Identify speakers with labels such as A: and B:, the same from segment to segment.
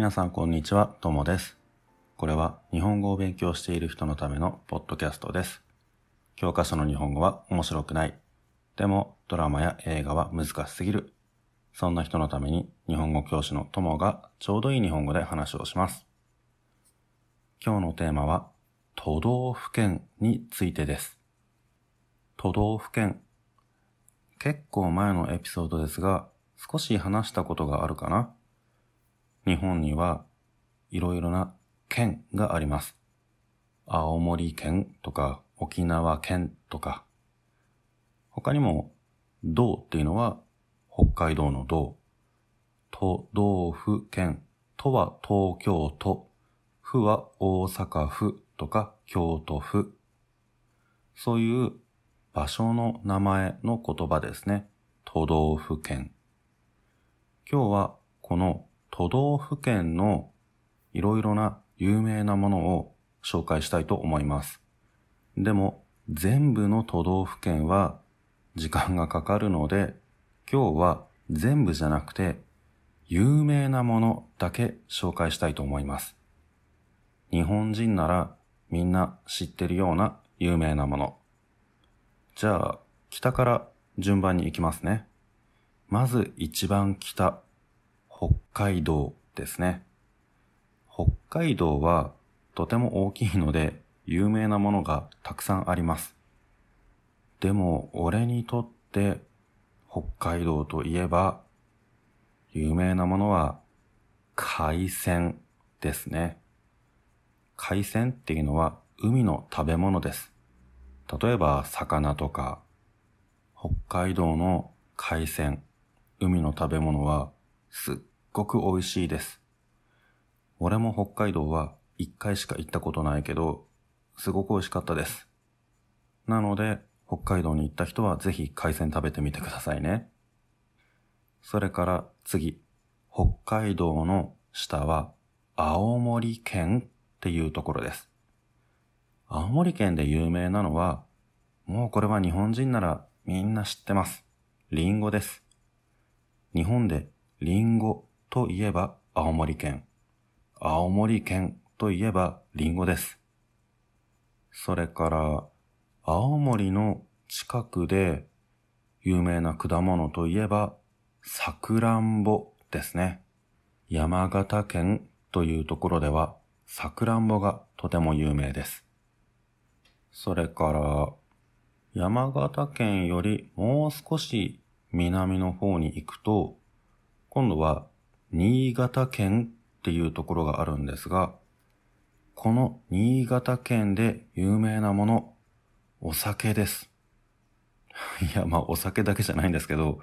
A: 皆さんこんにちは、ともです。これは日本語を勉強している人のためのポッドキャストです。教科書の日本語は面白くない。でもドラマや映画は難しすぎる。そんな人のために日本語教師のともがちょうどいい日本語で話をします。今日のテーマは都道府県についてです。都道府県。結構前のエピソードですが、少し話したことがあるかな日本にはいろいろな県があります。青森県とか沖縄県とか。他にも、道っていうのは北海道の道。都道府県。都は東京都。府は大阪府とか京都府。そういう場所の名前の言葉ですね。都道府県。今日はこの都道府県のいろいろな有名なものを紹介したいと思います。でも全部の都道府県は時間がかかるので今日は全部じゃなくて有名なものだけ紹介したいと思います。日本人ならみんな知ってるような有名なもの。じゃあ北から順番に行きますね。まず一番北。北海道ですね。北海道はとても大きいので有名なものがたくさんあります。でも俺にとって北海道といえば有名なものは海鮮ですね。海鮮っていうのは海の食べ物です。例えば魚とか北海道の海鮮、海の食べ物はすっごく美味しいです。俺も北海道は一回しか行ったことないけど、すごく美味しかったです。なので、北海道に行った人はぜひ海鮮食べてみてくださいね。それから次、北海道の下は青森県っていうところです。青森県で有名なのは、もうこれは日本人ならみんな知ってます。リンゴです。日本でリンゴといえば青森県。青森県といえばリンゴです。それから、青森の近くで有名な果物といえば、さくらんぼですね。山形県というところでは、さくらんぼがとても有名です。それから、山形県よりもう少し南の方に行くと、今度は新潟県っていうところがあるんですが、この新潟県で有名なもの、お酒です。いや、まあお酒だけじゃないんですけど、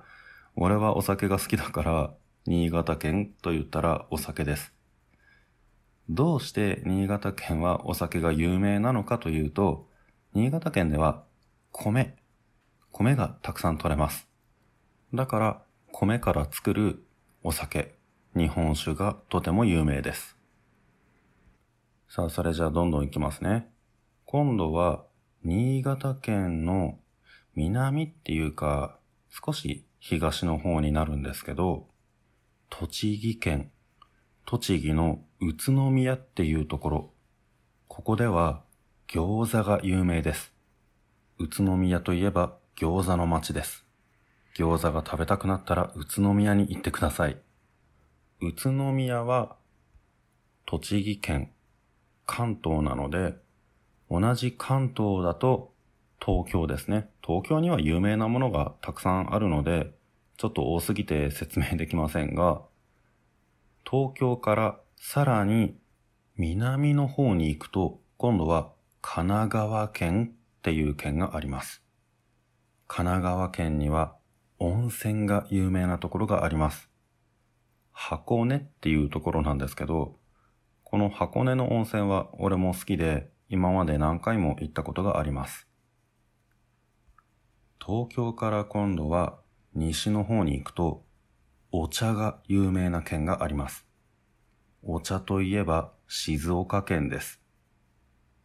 A: 俺はお酒が好きだから、新潟県と言ったらお酒です。どうして新潟県はお酒が有名なのかというと、新潟県では米、米がたくさん取れます。だから、米から作るお酒、日本酒がとても有名です。さあ、それじゃあどんどんいきますね。今度は、新潟県の南っていうか、少し東の方になるんですけど、栃木県、栃木の宇都宮っていうところ、ここでは餃子が有名です。宇都宮といえば餃子の街です。餃子が食べたくなったら宇都宮に行ってください。宇都宮は栃木県、関東なので、同じ関東だと東京ですね。東京には有名なものがたくさんあるので、ちょっと多すぎて説明できませんが、東京からさらに南の方に行くと、今度は神奈川県っていう県があります。神奈川県には温泉が有名なところがあります。箱根っていうところなんですけど、この箱根の温泉は俺も好きで、今まで何回も行ったことがあります。東京から今度は西の方に行くと、お茶が有名な県があります。お茶といえば静岡県です。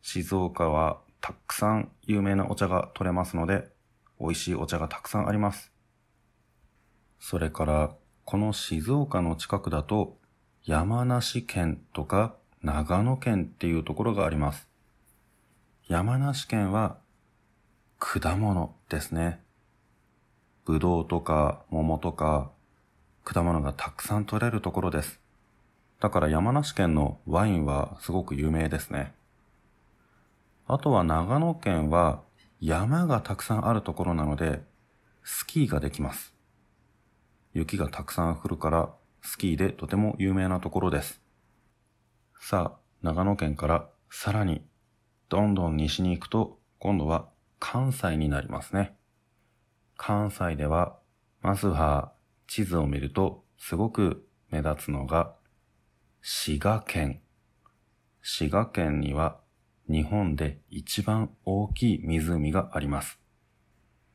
A: 静岡はたくさん有名なお茶が取れますので、美味しいお茶がたくさんあります。それから、この静岡の近くだと、山梨県とか長野県っていうところがあります。山梨県は果物ですね。ぶどうとか桃とか果物がたくさん取れるところです。だから山梨県のワインはすごく有名ですね。あとは長野県は山がたくさんあるところなのでスキーができます。雪がたくさん降るからスキーでとても有名なところです。さあ、長野県からさらにどんどん西に行くと今度は関西になりますね。関西ではまずは地図を見るとすごく目立つのが滋賀県。滋賀県には日本で一番大きい湖があります。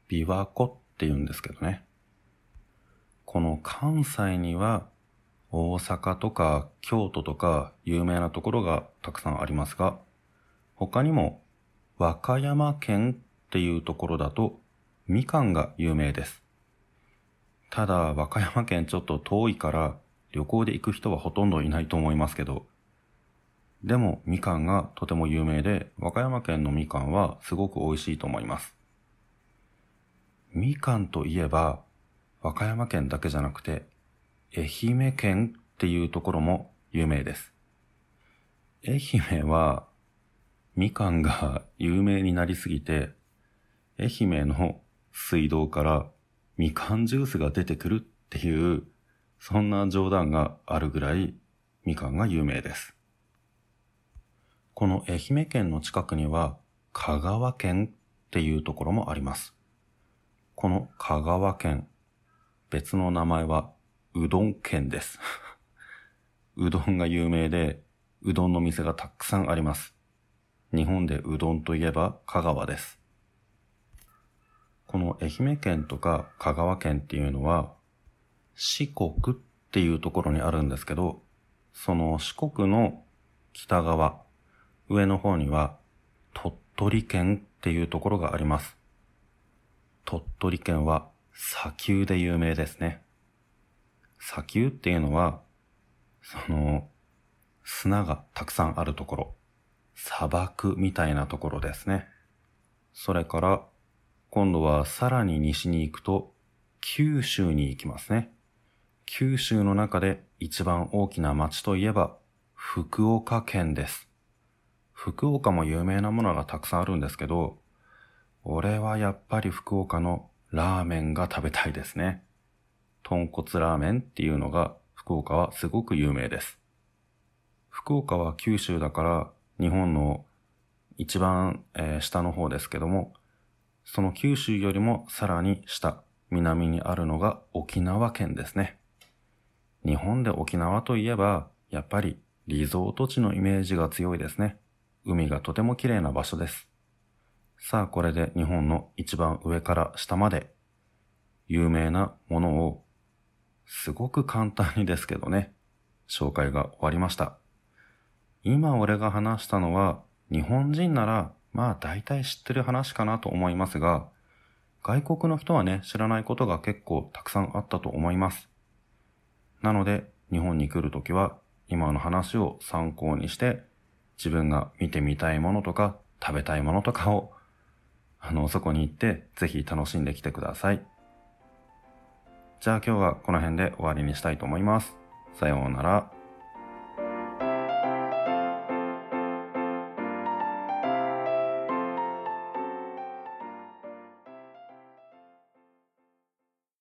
A: 琵琶湖って言うんですけどね。この関西には大阪とか京都とか有名なところがたくさんありますが、他にも和歌山県っていうところだとみかんが有名です。ただ和歌山県ちょっと遠いから旅行で行く人はほとんどいないと思いますけど、でもみかんがとても有名で和歌山県のみかんはすごく美味しいと思います。みかんといえば和歌山県だけじゃなくて、愛媛県っていうところも有名です。愛媛は、みかんが有名になりすぎて、愛媛の水道からみかんジュースが出てくるっていう、そんな冗談があるぐらいみかんが有名です。この愛媛県の近くには香川県っていうところもあります。この香川県別の名前はうどん県です。うどんが有名で、うどんの店がたくさんあります。日本でうどんといえば香川です。この愛媛県とか香川県っていうのは、四国っていうところにあるんですけど、その四国の北側、上の方には鳥取県っていうところがあります。鳥取県は砂丘で有名ですね。砂丘っていうのは、その、砂がたくさんあるところ、砂漠みたいなところですね。それから、今度はさらに西に行くと、九州に行きますね。九州の中で一番大きな町といえば、福岡県です。福岡も有名なものがたくさんあるんですけど、俺はやっぱり福岡のラーメンが食べたいですね。豚骨ラーメンっていうのが福岡はすごく有名です。福岡は九州だから日本の一番、えー、下の方ですけども、その九州よりもさらに下、南にあるのが沖縄県ですね。日本で沖縄といえば、やっぱりリゾート地のイメージが強いですね。海がとても綺麗な場所です。さあこれで日本の一番上から下まで有名なものをすごく簡単にですけどね、紹介が終わりました。今俺が話したのは日本人ならまあ大体知ってる話かなと思いますが、外国の人はね、知らないことが結構たくさんあったと思います。なので日本に来るときは今の話を参考にして自分が見てみたいものとか食べたいものとかをあの、そこに行ってぜひ楽しんできてください。じゃあ今日はこの辺で終わりにしたいと思います。さようなら。